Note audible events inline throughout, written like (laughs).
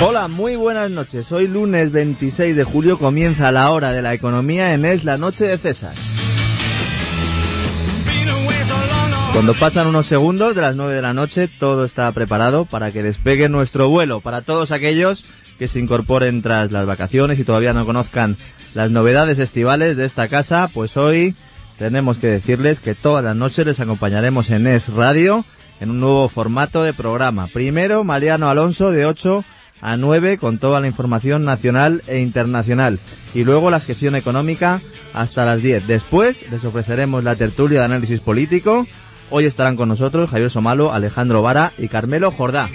Hola, muy buenas noches. Hoy lunes 26 de julio comienza la hora de la economía en Es la Noche de César. Cuando pasan unos segundos de las 9 de la noche, todo está preparado para que despegue nuestro vuelo. Para todos aquellos que se incorporen tras las vacaciones y todavía no conozcan las novedades estivales de esta casa, pues hoy tenemos que decirles que todas las noches les acompañaremos en Es Radio en un nuevo formato de programa. Primero, Mariano Alonso de 8 a 9 con toda la información nacional e internacional. Y luego la sección económica hasta las 10. Después les ofreceremos la tertulia de análisis político. Hoy estarán con nosotros Javier Somalo, Alejandro Vara y Carmelo Jordá.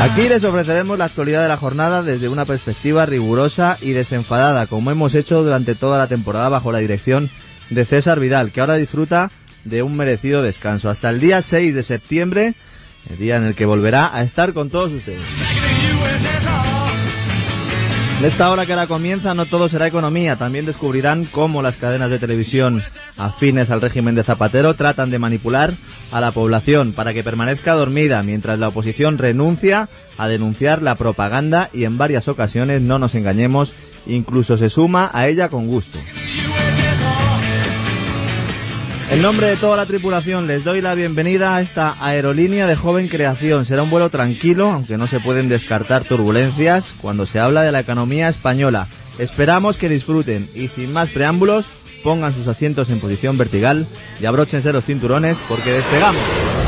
Aquí les ofreceremos la actualidad de la jornada desde una perspectiva rigurosa y desenfadada, como hemos hecho durante toda la temporada bajo la dirección de César Vidal, que ahora disfruta de un merecido descanso. Hasta el día 6 de septiembre, el día en el que volverá a estar con todos ustedes. En esta hora que ahora comienza no todo será economía, también descubrirán cómo las cadenas de televisión afines al régimen de Zapatero tratan de manipular a la población para que permanezca dormida mientras la oposición renuncia a denunciar la propaganda y en varias ocasiones, no nos engañemos, incluso se suma a ella con gusto. En nombre de toda la tripulación les doy la bienvenida a esta aerolínea de joven creación. Será un vuelo tranquilo, aunque no se pueden descartar turbulencias cuando se habla de la economía española. Esperamos que disfruten y sin más preámbulos, pongan sus asientos en posición vertical y abróchense los cinturones porque despegamos.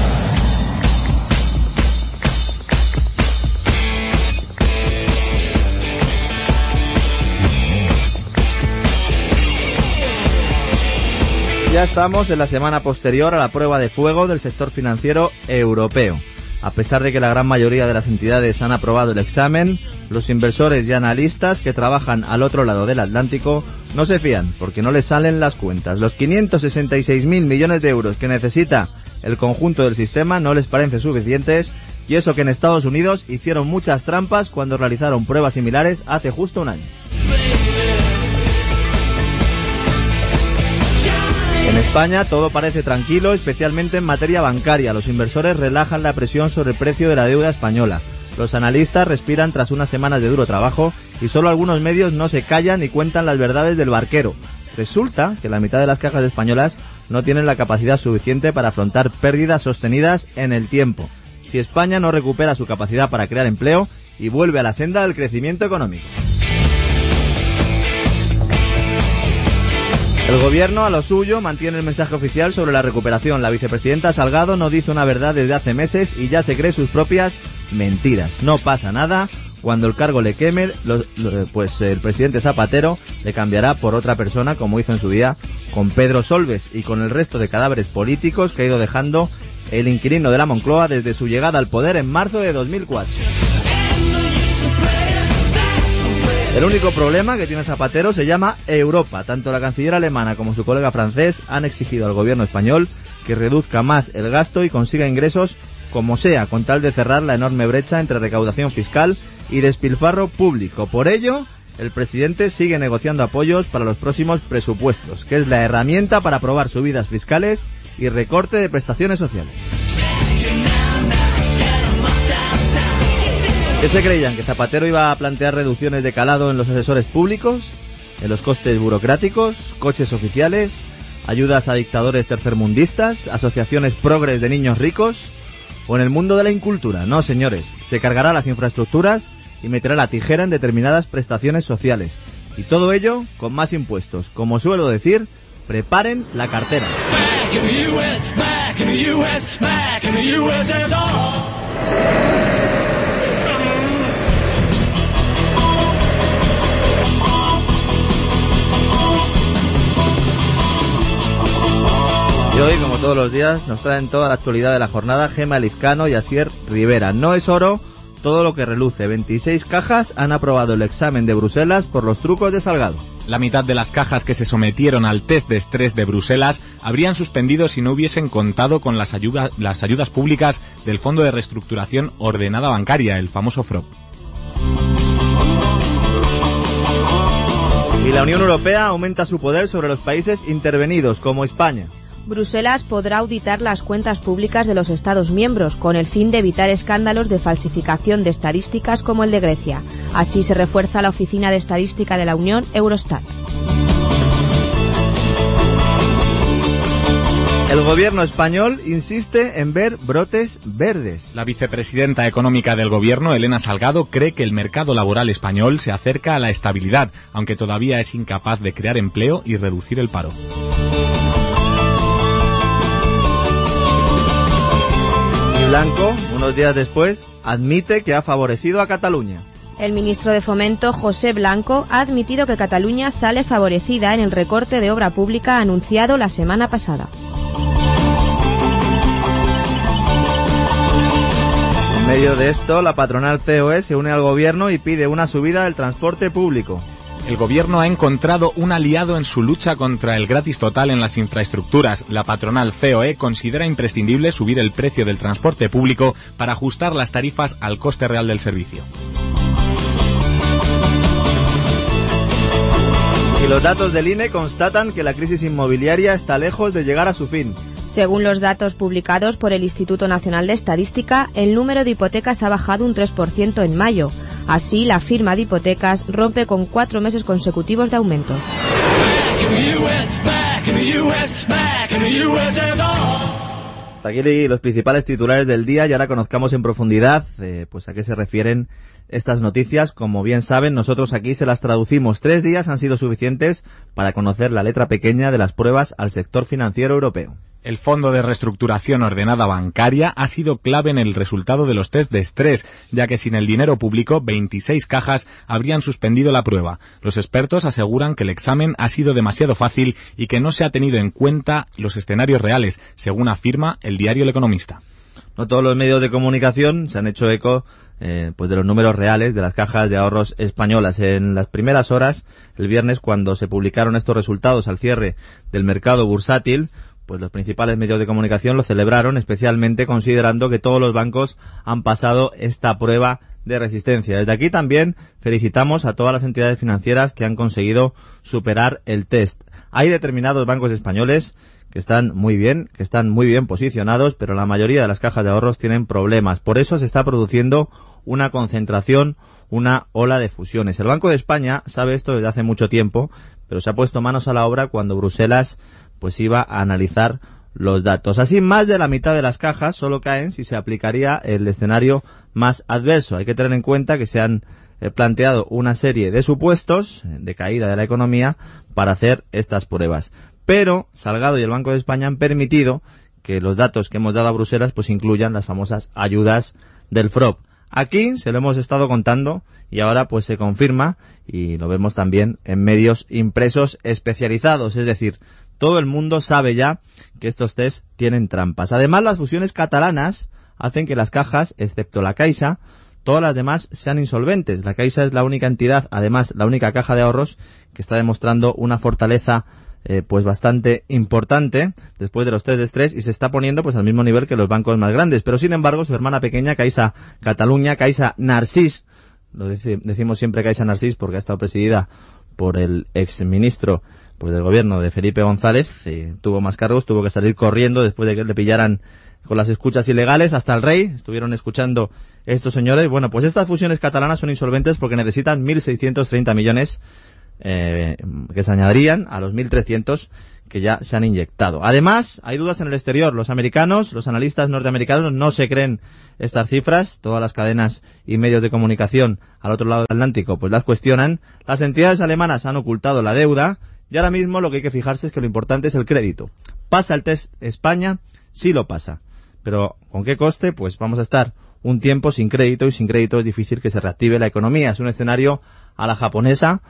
Estamos en la semana posterior a la prueba de fuego del sector financiero europeo. A pesar de que la gran mayoría de las entidades han aprobado el examen, los inversores y analistas que trabajan al otro lado del Atlántico no se fían porque no les salen las cuentas. Los 566.000 millones de euros que necesita el conjunto del sistema no les parecen suficientes y eso que en Estados Unidos hicieron muchas trampas cuando realizaron pruebas similares hace justo un año. España todo parece tranquilo, especialmente en materia bancaria. Los inversores relajan la presión sobre el precio de la deuda española. Los analistas respiran tras unas semanas de duro trabajo y solo algunos medios no se callan y cuentan las verdades del barquero. Resulta que la mitad de las cajas españolas no tienen la capacidad suficiente para afrontar pérdidas sostenidas en el tiempo. Si España no recupera su capacidad para crear empleo y vuelve a la senda del crecimiento económico. El gobierno, a lo suyo, mantiene el mensaje oficial sobre la recuperación. La vicepresidenta Salgado no dice una verdad desde hace meses y ya se cree sus propias mentiras. No pasa nada. Cuando el cargo le queme, pues el presidente Zapatero le cambiará por otra persona, como hizo en su día con Pedro Solves y con el resto de cadáveres políticos que ha ido dejando el inquilino de la Moncloa desde su llegada al poder en marzo de 2004. El único problema que tiene Zapatero se llama Europa. Tanto la canciller alemana como su colega francés han exigido al gobierno español que reduzca más el gasto y consiga ingresos como sea, con tal de cerrar la enorme brecha entre recaudación fiscal y despilfarro público. Por ello, el presidente sigue negociando apoyos para los próximos presupuestos, que es la herramienta para aprobar subidas fiscales y recorte de prestaciones sociales. ¿Qué se creían? ¿Que Zapatero iba a plantear reducciones de calado en los asesores públicos? ¿En los costes burocráticos? ¿Coches oficiales? ¿Ayudas a dictadores tercermundistas? ¿Asociaciones progres de niños ricos? ¿O en el mundo de la incultura? No, señores. Se cargará las infraestructuras y meterá la tijera en determinadas prestaciones sociales. Y todo ello con más impuestos. Como suelo decir, preparen la cartera. Y hoy, como todos los días, nos traen toda la actualidad de la jornada Gema Lizcano y Asier Rivera. No es oro todo lo que reluce. 26 cajas han aprobado el examen de Bruselas por los trucos de Salgado. La mitad de las cajas que se sometieron al test de estrés de Bruselas habrían suspendido si no hubiesen contado con las, las ayudas públicas del Fondo de Reestructuración Ordenada Bancaria, el famoso FROP. Y la Unión Europea aumenta su poder sobre los países intervenidos, como España. Bruselas podrá auditar las cuentas públicas de los Estados miembros con el fin de evitar escándalos de falsificación de estadísticas como el de Grecia. Así se refuerza la Oficina de Estadística de la Unión, Eurostat. El gobierno español insiste en ver brotes verdes. La vicepresidenta económica del gobierno, Elena Salgado, cree que el mercado laboral español se acerca a la estabilidad, aunque todavía es incapaz de crear empleo y reducir el paro. Blanco, unos días después, admite que ha favorecido a Cataluña. El ministro de Fomento, José Blanco, ha admitido que Cataluña sale favorecida en el recorte de obra pública anunciado la semana pasada. En medio de esto, la patronal COE se une al gobierno y pide una subida del transporte público el gobierno ha encontrado un aliado en su lucha contra el gratis total en las infraestructuras. La patronal COE considera imprescindible subir el precio del transporte público para ajustar las tarifas al coste real del servicio. Y los datos del INE constatan que la crisis inmobiliaria está lejos de llegar a su fin. Según los datos publicados por el Instituto Nacional de Estadística, el número de hipotecas ha bajado un 3% en mayo. Así, la firma de hipotecas rompe con cuatro meses consecutivos de aumento. Aquí los principales titulares del día y ahora conozcamos en profundidad eh, pues a qué se refieren estas noticias. Como bien saben, nosotros aquí se las traducimos. Tres días han sido suficientes para conocer la letra pequeña de las pruebas al sector financiero europeo. El Fondo de Reestructuración Ordenada Bancaria ha sido clave en el resultado de los test de estrés, ya que sin el dinero público 26 cajas habrían suspendido la prueba. Los expertos aseguran que el examen ha sido demasiado fácil y que no se ha tenido en cuenta los escenarios reales, según afirma el diario El Economista. No todos los medios de comunicación se han hecho eco eh, pues de los números reales de las cajas de ahorros españolas. En las primeras horas, el viernes, cuando se publicaron estos resultados al cierre del mercado bursátil, pues los principales medios de comunicación lo celebraron, especialmente considerando que todos los bancos han pasado esta prueba de resistencia. Desde aquí también felicitamos a todas las entidades financieras que han conseguido superar el test. Hay determinados bancos españoles que están muy bien, que están muy bien posicionados, pero la mayoría de las cajas de ahorros tienen problemas. Por eso se está produciendo una concentración, una ola de fusiones. El Banco de España sabe esto desde hace mucho tiempo, pero se ha puesto manos a la obra cuando Bruselas pues iba a analizar los datos. Así, más de la mitad de las cajas solo caen si se aplicaría el escenario más adverso. Hay que tener en cuenta que se han eh, planteado una serie de supuestos de caída de la economía para hacer estas pruebas. Pero Salgado y el Banco de España han permitido que los datos que hemos dado a Bruselas pues incluyan las famosas ayudas del FROB. Aquí se lo hemos estado contando y ahora pues se confirma y lo vemos también en medios impresos especializados, es decir, todo el mundo sabe ya que estos test tienen trampas. Además, las fusiones catalanas hacen que las cajas, excepto la Caixa, todas las demás sean insolventes. La Caixa es la única entidad, además la única caja de ahorros que está demostrando una fortaleza eh, pues bastante importante después de los test de estrés y se está poniendo pues al mismo nivel que los bancos más grandes. Pero sin embargo, su hermana pequeña, Caixa Cataluña, Caixa Narcís, lo decimos siempre Caixa Narcís porque ha estado presidida por el ex ministro pues del gobierno de Felipe González, tuvo más cargos, tuvo que salir corriendo después de que le pillaran con las escuchas ilegales hasta el rey, estuvieron escuchando estos señores. Bueno, pues estas fusiones catalanas son insolventes porque necesitan 1.630 millones eh, que se añadirían a los 1.300 que ya se han inyectado. Además, hay dudas en el exterior. Los americanos, los analistas norteamericanos no se creen estas cifras. Todas las cadenas y medios de comunicación al otro lado del Atlántico pues las cuestionan. Las entidades alemanas han ocultado la deuda y ahora mismo lo que hay que fijarse es que lo importante es el crédito. ¿Pasa el test España? Sí lo pasa. Pero ¿con qué coste? Pues vamos a estar un tiempo sin crédito y sin crédito es difícil que se reactive la economía. Es un escenario a la japonesa,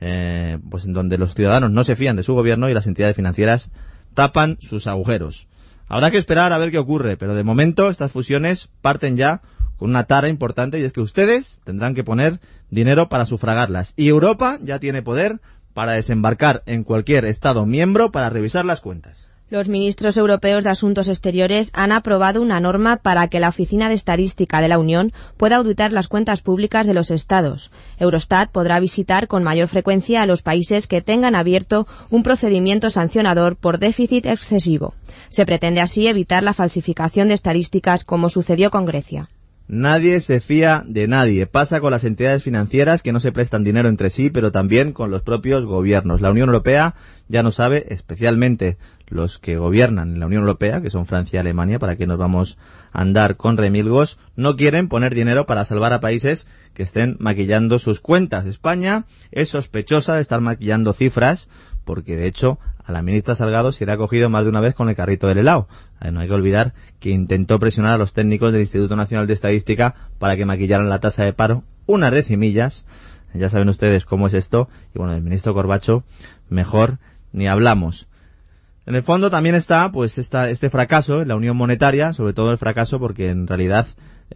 eh, pues en donde los ciudadanos no se fían de su gobierno y las entidades financieras tapan sus agujeros. Habrá que esperar a ver qué ocurre, pero de momento estas fusiones parten ya con una tara importante y es que ustedes tendrán que poner dinero para sufragarlas. Y Europa ya tiene poder para desembarcar en cualquier Estado miembro para revisar las cuentas. Los ministros europeos de Asuntos Exteriores han aprobado una norma para que la Oficina de Estadística de la Unión pueda auditar las cuentas públicas de los Estados. Eurostat podrá visitar con mayor frecuencia a los países que tengan abierto un procedimiento sancionador por déficit excesivo. Se pretende así evitar la falsificación de estadísticas como sucedió con Grecia. Nadie se fía de nadie. Pasa con las entidades financieras que no se prestan dinero entre sí, pero también con los propios gobiernos. La Unión Europea ya no sabe, especialmente los que gobiernan en la Unión Europea, que son Francia y Alemania, para que nos vamos a andar con remilgos, no quieren poner dinero para salvar a países que estén maquillando sus cuentas. España es sospechosa de estar maquillando cifras, porque de hecho a la ministra Salgado se le ha cogido más de una vez con el carrito del helado. No hay que olvidar que intentó presionar a los técnicos del Instituto Nacional de Estadística para que maquillaran la tasa de paro unas decimillas. Ya saben ustedes cómo es esto. Y bueno, el ministro Corbacho, mejor ni hablamos. En el fondo también está pues esta, este fracaso en la unión monetaria, sobre todo el fracaso porque en realidad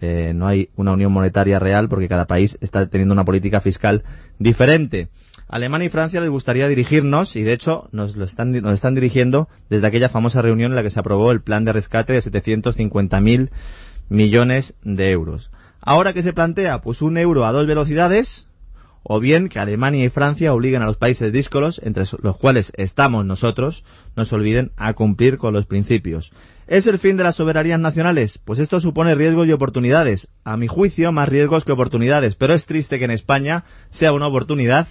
eh, no hay una unión monetaria real porque cada país está teniendo una política fiscal diferente. Alemania y Francia les gustaría dirigirnos y de hecho nos lo están, nos están dirigiendo desde aquella famosa reunión en la que se aprobó el plan de rescate de 750.000 millones de euros. Ahora que se plantea pues un euro a dos velocidades, o bien que Alemania y Francia obliguen a los países díscolos, entre los cuales estamos nosotros, no se olviden a cumplir con los principios. ¿Es el fin de las soberanías nacionales? Pues esto supone riesgos y oportunidades. A mi juicio, más riesgos que oportunidades. Pero es triste que en España sea una oportunidad,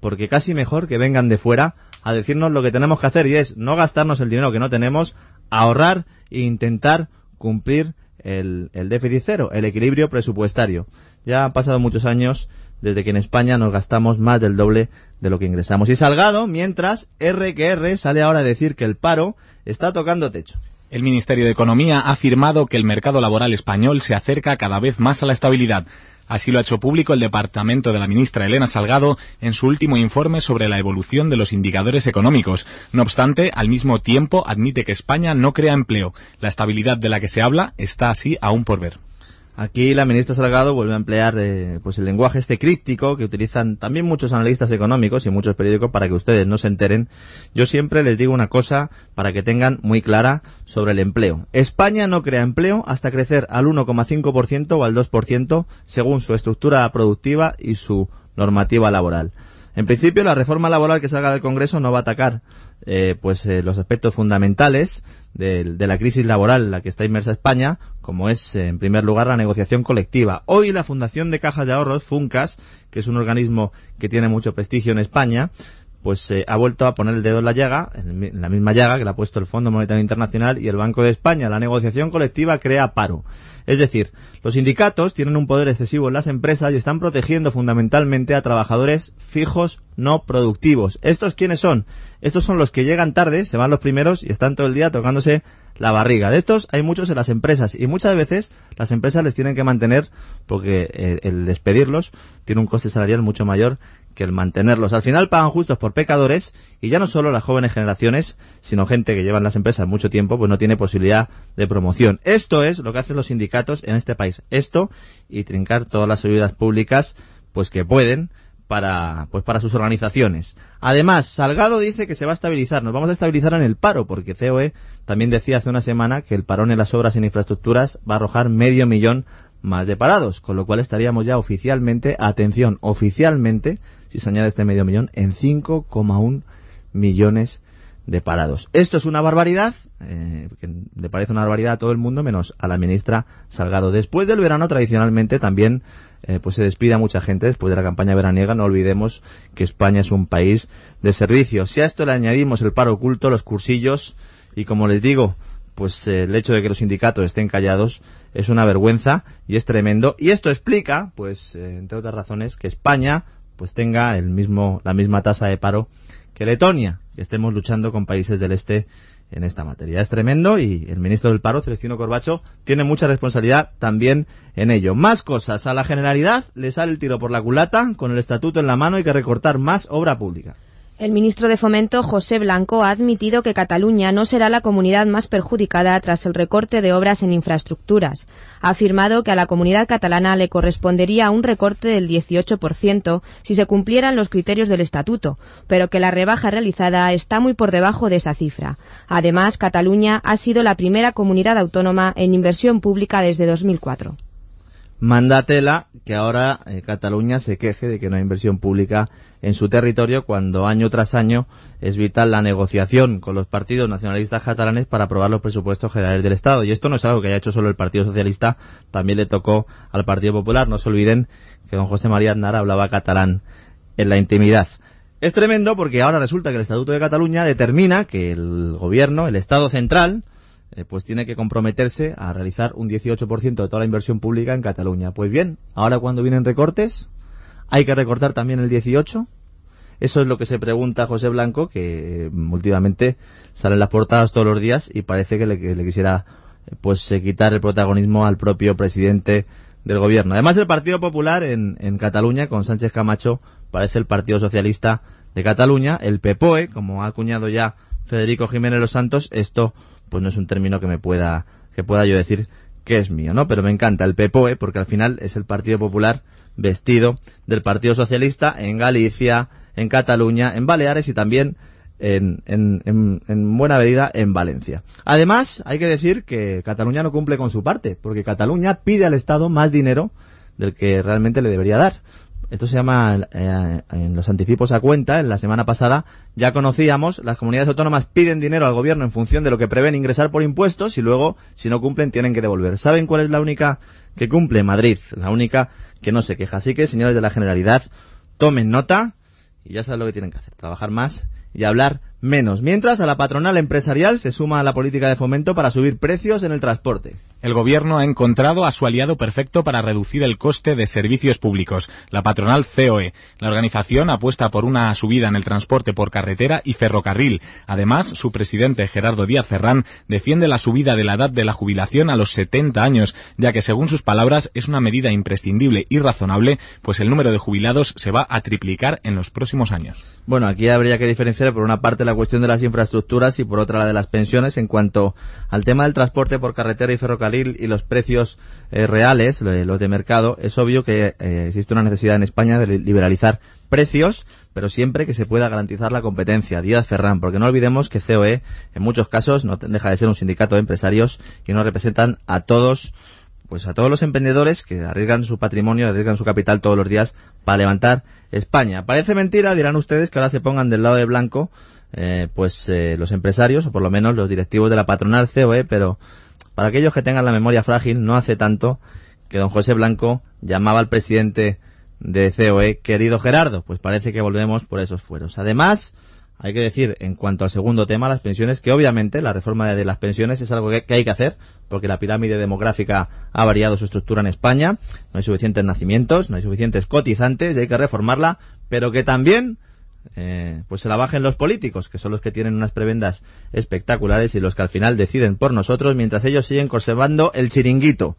porque casi mejor que vengan de fuera a decirnos lo que tenemos que hacer y es no gastarnos el dinero que no tenemos, ahorrar e intentar cumplir el, el déficit cero, el equilibrio presupuestario. Ya han pasado muchos años desde que en España nos gastamos más del doble de lo que ingresamos. Y Salgado, mientras, R sale ahora a decir que el paro está tocando techo. El Ministerio de Economía ha afirmado que el mercado laboral español se acerca cada vez más a la estabilidad. Así lo ha hecho público el departamento de la ministra Elena Salgado en su último informe sobre la evolución de los indicadores económicos. No obstante, al mismo tiempo admite que España no crea empleo. La estabilidad de la que se habla está así aún por ver. Aquí la ministra Salgado vuelve a emplear eh, pues el lenguaje este críptico que utilizan también muchos analistas económicos y muchos periódicos para que ustedes no se enteren. Yo siempre les digo una cosa para que tengan muy clara sobre el empleo. España no crea empleo hasta crecer al 1,5% o al 2% según su estructura productiva y su normativa laboral. En principio, la reforma laboral que salga del Congreso no va a atacar eh, pues eh, los aspectos fundamentales de, la crisis laboral en la que está inmersa España, como es eh, en primer lugar la negociación colectiva. Hoy la Fundación de Cajas de Ahorros, FUNCAS, que es un organismo que tiene mucho prestigio en España, pues ha vuelto a poner el dedo en la llaga, en la misma llaga que le ha puesto el Fondo Monetario Internacional y el Banco de España. La negociación colectiva crea paro. Es decir, los sindicatos tienen un poder excesivo en las empresas y están protegiendo fundamentalmente a trabajadores fijos no productivos. ¿Estos quiénes son? Estos son los que llegan tarde, se van los primeros y están todo el día tocándose la barriga. De estos hay muchos en las empresas y muchas veces las empresas les tienen que mantener porque eh, el despedirlos tiene un coste salarial mucho mayor que el mantenerlos. Al final pagan justos por pecadores y ya no solo las jóvenes generaciones, sino gente que lleva en las empresas mucho tiempo, pues no tiene posibilidad de promoción. Esto es lo que hacen los sindicatos en este país. Esto y trincar todas las ayudas públicas, pues que pueden para, pues para sus organizaciones. Además, Salgado dice que se va a estabilizar. Nos vamos a estabilizar en el paro, porque COE también decía hace una semana que el parón en las obras en infraestructuras va a arrojar medio millón más de parados, con lo cual estaríamos ya oficialmente, atención, oficialmente, si se añade este medio millón, en 5,1 millones de parados. Esto es una barbaridad, eh, le parece una barbaridad a todo el mundo, menos a la ministra Salgado. Después del verano, tradicionalmente, también eh, pues se despide a mucha gente después de la campaña veraniega. No olvidemos que España es un país de servicios. Si a esto le añadimos el paro oculto, los cursillos, y como les digo, pues eh, el hecho de que los sindicatos estén callados es una vergüenza y es tremendo. Y esto explica, pues, eh, entre otras razones, que España pues tenga el mismo, la misma tasa de paro que Letonia, que estemos luchando con países del este en esta materia. Es tremendo y el ministro del paro, Celestino Corbacho, tiene mucha responsabilidad también en ello. Más cosas. A la generalidad le sale el tiro por la culata, con el estatuto en la mano hay que recortar más obra pública. El ministro de Fomento, José Blanco, ha admitido que Cataluña no será la comunidad más perjudicada tras el recorte de obras en infraestructuras. Ha afirmado que a la comunidad catalana le correspondería un recorte del 18% si se cumplieran los criterios del estatuto, pero que la rebaja realizada está muy por debajo de esa cifra. Además, Cataluña ha sido la primera comunidad autónoma en inversión pública desde 2004. Mandatela que ahora eh, Cataluña se queje de que no hay inversión pública en su territorio cuando año tras año es vital la negociación con los partidos nacionalistas catalanes para aprobar los presupuestos generales del Estado. Y esto no es algo que haya hecho solo el Partido Socialista, también le tocó al Partido Popular. No se olviden que don José María Aznar hablaba catalán en la intimidad. Es tremendo porque ahora resulta que el Estatuto de Cataluña determina que el gobierno, el Estado central, eh, pues tiene que comprometerse a realizar un 18% de toda la inversión pública en Cataluña. Pues bien, ahora cuando vienen recortes, hay que recortar también el 18%. Eso es lo que se pregunta José Blanco, que mm, últimamente sale las portadas todos los días y parece que le, quisiera eh, pues eh, quitar el protagonismo al propio presidente del gobierno. Además, el Partido Popular en, en Cataluña, con Sánchez Camacho, parece el Partido Socialista de Cataluña. El PPOE, como ha acuñado ya Federico Jiménez Los Santos, esto pues no es un término que me pueda, que pueda yo decir que es mío, ¿no? Pero me encanta el PPOE porque al final es el Partido Popular vestido del Partido Socialista en Galicia, en Cataluña, en Baleares y también en, en, en, buena medida en Valencia. Además, hay que decir que Cataluña no cumple con su parte, porque Cataluña pide al Estado más dinero del que realmente le debería dar. Esto se llama eh, en los anticipos a cuenta. En la semana pasada ya conocíamos, las comunidades autónomas piden dinero al gobierno en función de lo que prevén ingresar por impuestos y luego, si no cumplen, tienen que devolver. ¿Saben cuál es la única que cumple? Madrid. La única que no se queja. Así que, señores de la Generalidad, tomen nota y ya saben lo que tienen que hacer. Trabajar más y hablar menos. Mientras, a la patronal empresarial se suma a la política de fomento para subir precios en el transporte. El gobierno ha encontrado a su aliado perfecto para reducir el coste de servicios públicos, la patronal COE. La organización apuesta por una subida en el transporte por carretera y ferrocarril. Además, su presidente Gerardo Díaz Ferrán defiende la subida de la edad de la jubilación a los 70 años, ya que según sus palabras es una medida imprescindible y razonable, pues el número de jubilados se va a triplicar en los próximos años. Bueno, aquí habría que diferenciar por una parte la cuestión de las infraestructuras y por otra la de las pensiones en cuanto al tema del transporte por carretera y ferrocarril y los precios eh, reales, los de mercado, es obvio que eh, existe una necesidad en España de liberalizar precios, pero siempre que se pueda garantizar la competencia. Díaz Ferran, porque no olvidemos que COE en muchos casos no deja de ser un sindicato de empresarios y no representan a todos pues a todos los emprendedores que arriesgan su patrimonio, arriesgan su capital todos los días para levantar España. Parece mentira, dirán ustedes, que ahora se pongan del lado de blanco, eh, pues los empresarios, o por lo menos los directivos de la patronal COE, pero para aquellos que tengan la memoria frágil, no hace tanto que don José Blanco llamaba al presidente de COE querido Gerardo, pues parece que volvemos por esos fueros. Además, hay que decir, en cuanto al segundo tema, las pensiones, que obviamente la reforma de las pensiones es algo que, hay que hacer, porque la pirámide demográfica ha variado su estructura en España, no hay suficientes nacimientos, no hay suficientes cotizantes y hay que reformarla, pero que también eh, pues se la bajen los políticos, que son los que tienen unas prebendas espectaculares y los que al final deciden por nosotros, mientras ellos siguen conservando el chiringuito.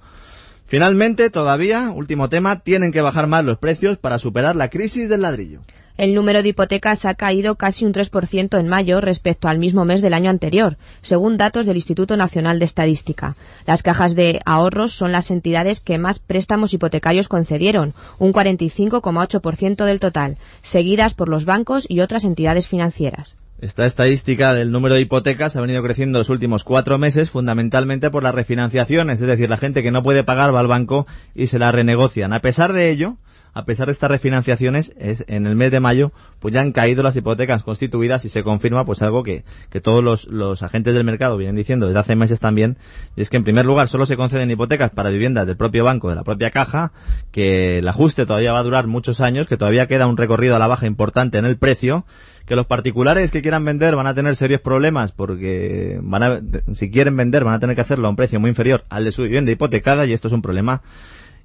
Finalmente, todavía, último tema, tienen que bajar más los precios para superar la crisis del ladrillo. El número de hipotecas ha caído casi un 3% en mayo respecto al mismo mes del año anterior, según datos del Instituto Nacional de Estadística. Las cajas de ahorros son las entidades que más préstamos hipotecarios concedieron, un 45,8% del total, seguidas por los bancos y otras entidades financieras. Esta estadística del número de hipotecas ha venido creciendo los últimos cuatro meses fundamentalmente por las refinanciaciones, es decir, la gente que no puede pagar va al banco y se la renegocian. A pesar de ello, a pesar de estas refinanciaciones, es, en el mes de mayo, pues ya han caído las hipotecas constituidas y se confirma pues algo que, todos los, los agentes del mercado vienen diciendo desde hace meses también, y es que en primer lugar solo se conceden hipotecas para viviendas del propio banco, de la propia caja, que el ajuste todavía va a durar muchos años, que todavía queda un recorrido a la baja importante en el precio, que los particulares que quieran vender van a tener serios problemas porque van a, si quieren vender van a tener que hacerlo a un precio muy inferior al de su vivienda hipotecada y esto es un problema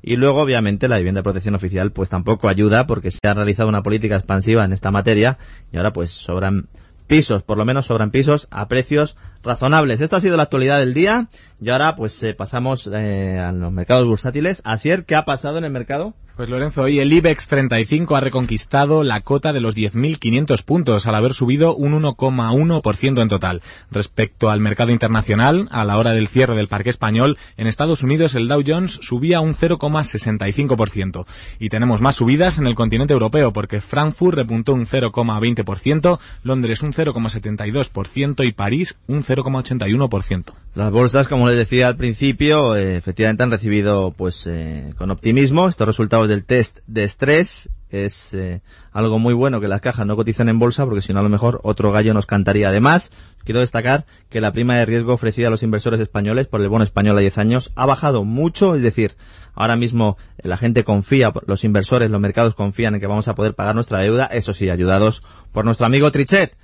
y luego, obviamente, la vivienda de protección oficial pues tampoco ayuda porque se ha realizado una política expansiva en esta materia y ahora pues sobran pisos, por lo menos sobran pisos a precios razonables. Esta ha sido la actualidad del día y ahora pues eh, pasamos eh, a los mercados bursátiles. Asier, ¿qué ha pasado en el mercado? Pues Lorenzo, hoy el IBEX 35 ha reconquistado la cota de los 10.500 puntos al haber subido un 1,1% en total. Respecto al mercado internacional, a la hora del cierre del parque español, en Estados Unidos el Dow Jones subía un 0,65%. Y tenemos más subidas en el continente europeo porque Frankfurt repuntó un 0,20%, Londres un 0,72% y París un 0,81%. Las bolsas, como les decía al principio, eh, efectivamente han recibido pues eh, con optimismo estos resultados del test de estrés. Es eh, algo muy bueno que las cajas no cotizan en bolsa porque si no a lo mejor otro gallo nos cantaría. Además, quiero destacar que la prima de riesgo ofrecida a los inversores españoles por el bono español a 10 años ha bajado mucho, es decir, ahora mismo la gente confía, los inversores, los mercados confían en que vamos a poder pagar nuestra deuda, eso sí, ayudados por nuestro amigo Trichet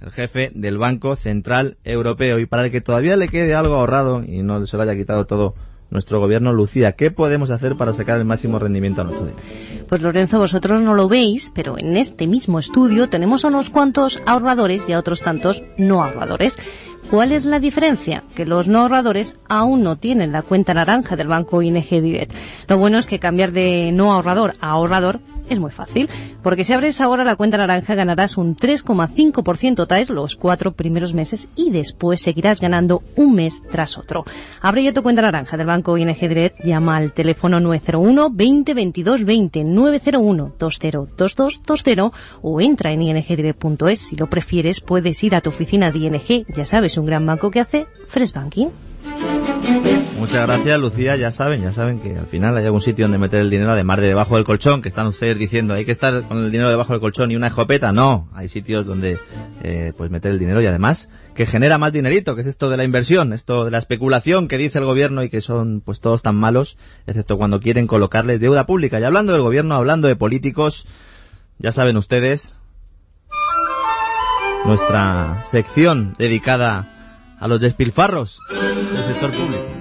el jefe del Banco Central Europeo. Y para el que todavía le quede algo ahorrado y no se lo haya quitado todo nuestro gobierno, Lucía, ¿qué podemos hacer para sacar el máximo rendimiento a nuestro dinero? Pues Lorenzo, vosotros no lo veis, pero en este mismo estudio tenemos a unos cuantos ahorradores y a otros tantos no ahorradores. ¿Cuál es la diferencia? Que los no ahorradores aún no tienen la cuenta naranja del banco ING Direct. Lo bueno es que cambiar de no ahorrador a ahorrador es muy fácil, porque si abres ahora la cuenta naranja ganarás un 3,5% TAES los cuatro primeros meses y después seguirás ganando un mes tras otro. Abre ya tu cuenta naranja del banco ING Direct, llama al teléfono 901 20 22 20 901 20 o entra en ingdirect.es. Si lo prefieres, puedes ir a tu oficina de ING, ya sabes, un gran banco que hace Fresh Banking. Muchas gracias, Lucía. Ya saben, ya saben que al final hay algún sitio donde meter el dinero, además de debajo del colchón, que están ustedes diciendo, hay que estar con el dinero debajo del colchón y una escopeta. No, hay sitios donde eh, pues meter el dinero y además que genera más dinerito, que es esto de la inversión, esto de la especulación que dice el gobierno y que son pues todos tan malos, excepto cuando quieren colocarle deuda pública. Y hablando del gobierno, hablando de políticos, ya saben ustedes, nuestra sección dedicada a los despilfarros del sector público.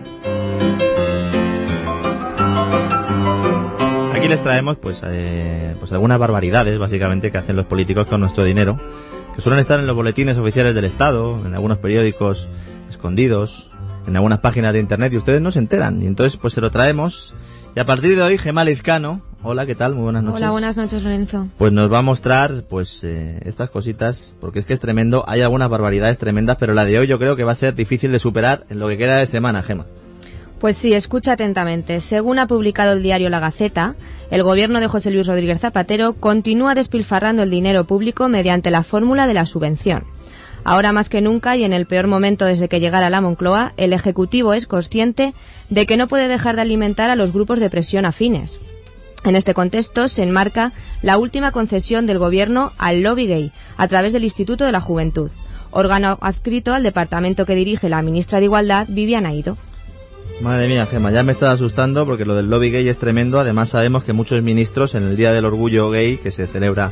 Aquí les traemos pues, eh, pues algunas barbaridades básicamente que hacen los políticos con nuestro dinero, que suelen estar en los boletines oficiales del Estado, en algunos periódicos escondidos, en algunas páginas de internet y ustedes no se enteran. Y entonces pues se lo traemos y a partir de hoy Gemma Lizcano, hola, ¿qué tal? Muy buenas noches. Hola, buenas noches Lorenzo. Pues nos va a mostrar pues eh, estas cositas, porque es que es tremendo, hay algunas barbaridades tremendas, pero la de hoy yo creo que va a ser difícil de superar en lo que queda de semana, Gemma. Pues sí, escucha atentamente. Según ha publicado el diario La Gaceta, el gobierno de José Luis Rodríguez Zapatero continúa despilfarrando el dinero público mediante la fórmula de la subvención. Ahora más que nunca y en el peor momento desde que llegara la Moncloa, el Ejecutivo es consciente de que no puede dejar de alimentar a los grupos de presión afines. En este contexto se enmarca la última concesión del Gobierno al lobby gay a través del Instituto de la Juventud, órgano adscrito al departamento que dirige la ministra de Igualdad, Viviana Ido. Madre mía, Gemma, ya me estás asustando porque lo del lobby gay es tremendo. Además sabemos que muchos ministros en el Día del Orgullo Gay, que se celebra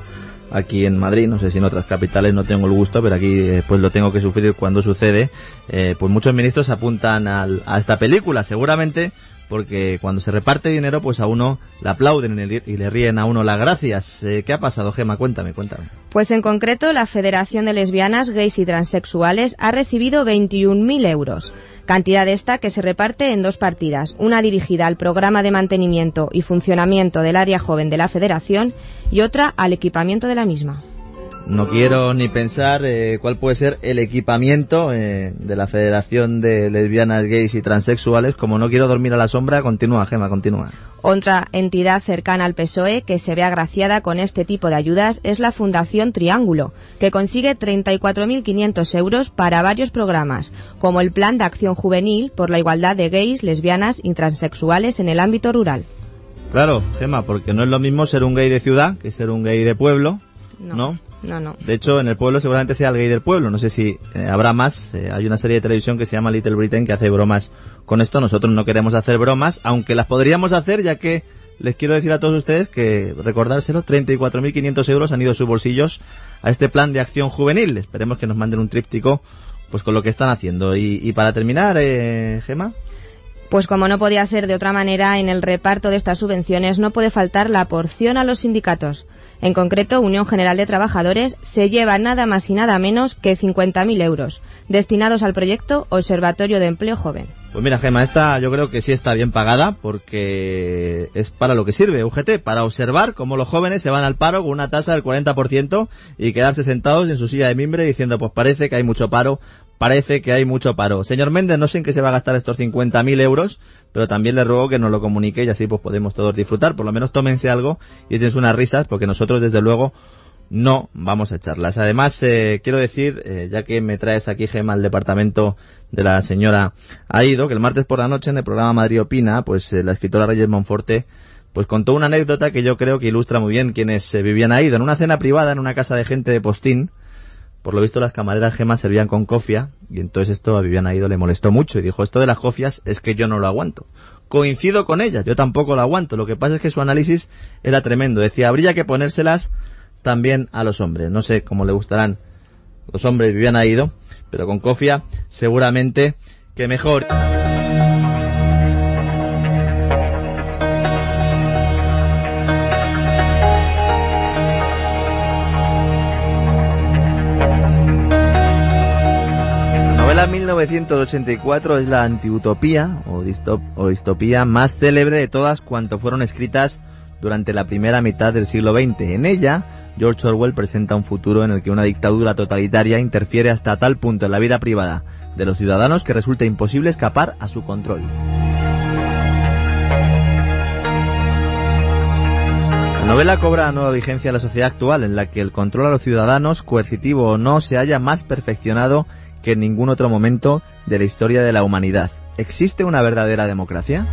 aquí en Madrid, no sé si en otras capitales no tengo el gusto, pero aquí eh, pues lo tengo que sufrir cuando sucede, eh, pues muchos ministros apuntan a esta película, seguramente porque cuando se reparte dinero pues a uno le aplauden y le ríen a uno las gracias. Eh, ¿Qué ha pasado, Gema? Cuéntame, cuéntame. Pues en concreto la Federación de Lesbianas, Gays y Transexuales ha recibido 21.000 euros. Cantidad esta que se reparte en dos partidas, una dirigida al programa de mantenimiento y funcionamiento del área joven de la Federación y otra al equipamiento de la misma. No quiero ni pensar eh, cuál puede ser el equipamiento eh, de la Federación de Lesbianas, Gays y Transexuales. Como no quiero dormir a la sombra, continúa, Gema, continúa. Otra entidad cercana al PSOE que se ve agraciada con este tipo de ayudas es la Fundación Triángulo, que consigue 34.500 euros para varios programas, como el Plan de Acción Juvenil por la igualdad de gays, lesbianas y transexuales en el ámbito rural. Claro, Gema, porque no es lo mismo ser un gay de ciudad que ser un gay de pueblo, ¿no? No, no. De hecho, en el pueblo seguramente sea el gay del pueblo. No sé si eh, habrá más. Eh, hay una serie de televisión que se llama Little Britain que hace bromas con esto. Nosotros no queremos hacer bromas, aunque las podríamos hacer ya que les quiero decir a todos ustedes que recordárselo, 34.500 euros han ido a sus bolsillos a este plan de acción juvenil. Esperemos que nos manden un tríptico pues con lo que están haciendo. Y, para terminar, eh, Gema. Pues como no podía ser de otra manera, en el reparto de estas subvenciones no puede faltar la porción a los sindicatos. En concreto, Unión General de Trabajadores se lleva nada más y nada menos que 50.000 euros, destinados al proyecto Observatorio de Empleo Joven. Pues mira, Gema, esta yo creo que sí está bien pagada porque es para lo que sirve UGT, para observar cómo los jóvenes se van al paro con una tasa del 40% y quedarse sentados en su silla de mimbre diciendo, pues parece que hay mucho paro, parece que hay mucho paro. Señor Méndez, no sé en qué se va a gastar estos 50.000 euros, pero también le ruego que nos lo comunique y así pues podemos todos disfrutar. Por lo menos tómense algo y échense unas risas porque nosotros desde luego no vamos a echarlas. Además, eh, quiero decir, eh, ya que me traes aquí, Gema, al departamento de la señora Aido, que el martes por la noche en el programa Madrid Opina, pues eh, la escritora Reyes Monforte pues contó una anécdota que yo creo que ilustra muy bien quienes vivían ahí. En una cena privada en una casa de gente de Postín, por lo visto las camareras gemas servían con cofia y entonces esto a Viviana Ido le molestó mucho y dijo, esto de las cofias es que yo no lo aguanto. Coincido con ella, yo tampoco lo aguanto. Lo que pasa es que su análisis era tremendo. Decía, habría que ponérselas también a los hombres. No sé cómo le gustarán los hombres Viviana Ido, pero con cofia seguramente que mejor. 1984 es la antiutopía o, distopía más célebre de todas cuanto fueron escritas durante la primera mitad del siglo XX. En ella, George Orwell presenta un futuro en el que una dictadura totalitaria interfiere hasta tal punto en la vida privada de los ciudadanos que resulta imposible escapar a su control. La novela cobra nueva vigencia en la sociedad actual, en la que el control a los ciudadanos, coercitivo o no, se haya más perfeccionado que en ningún otro momento de la historia de la humanidad. ¿Existe una verdadera democracia?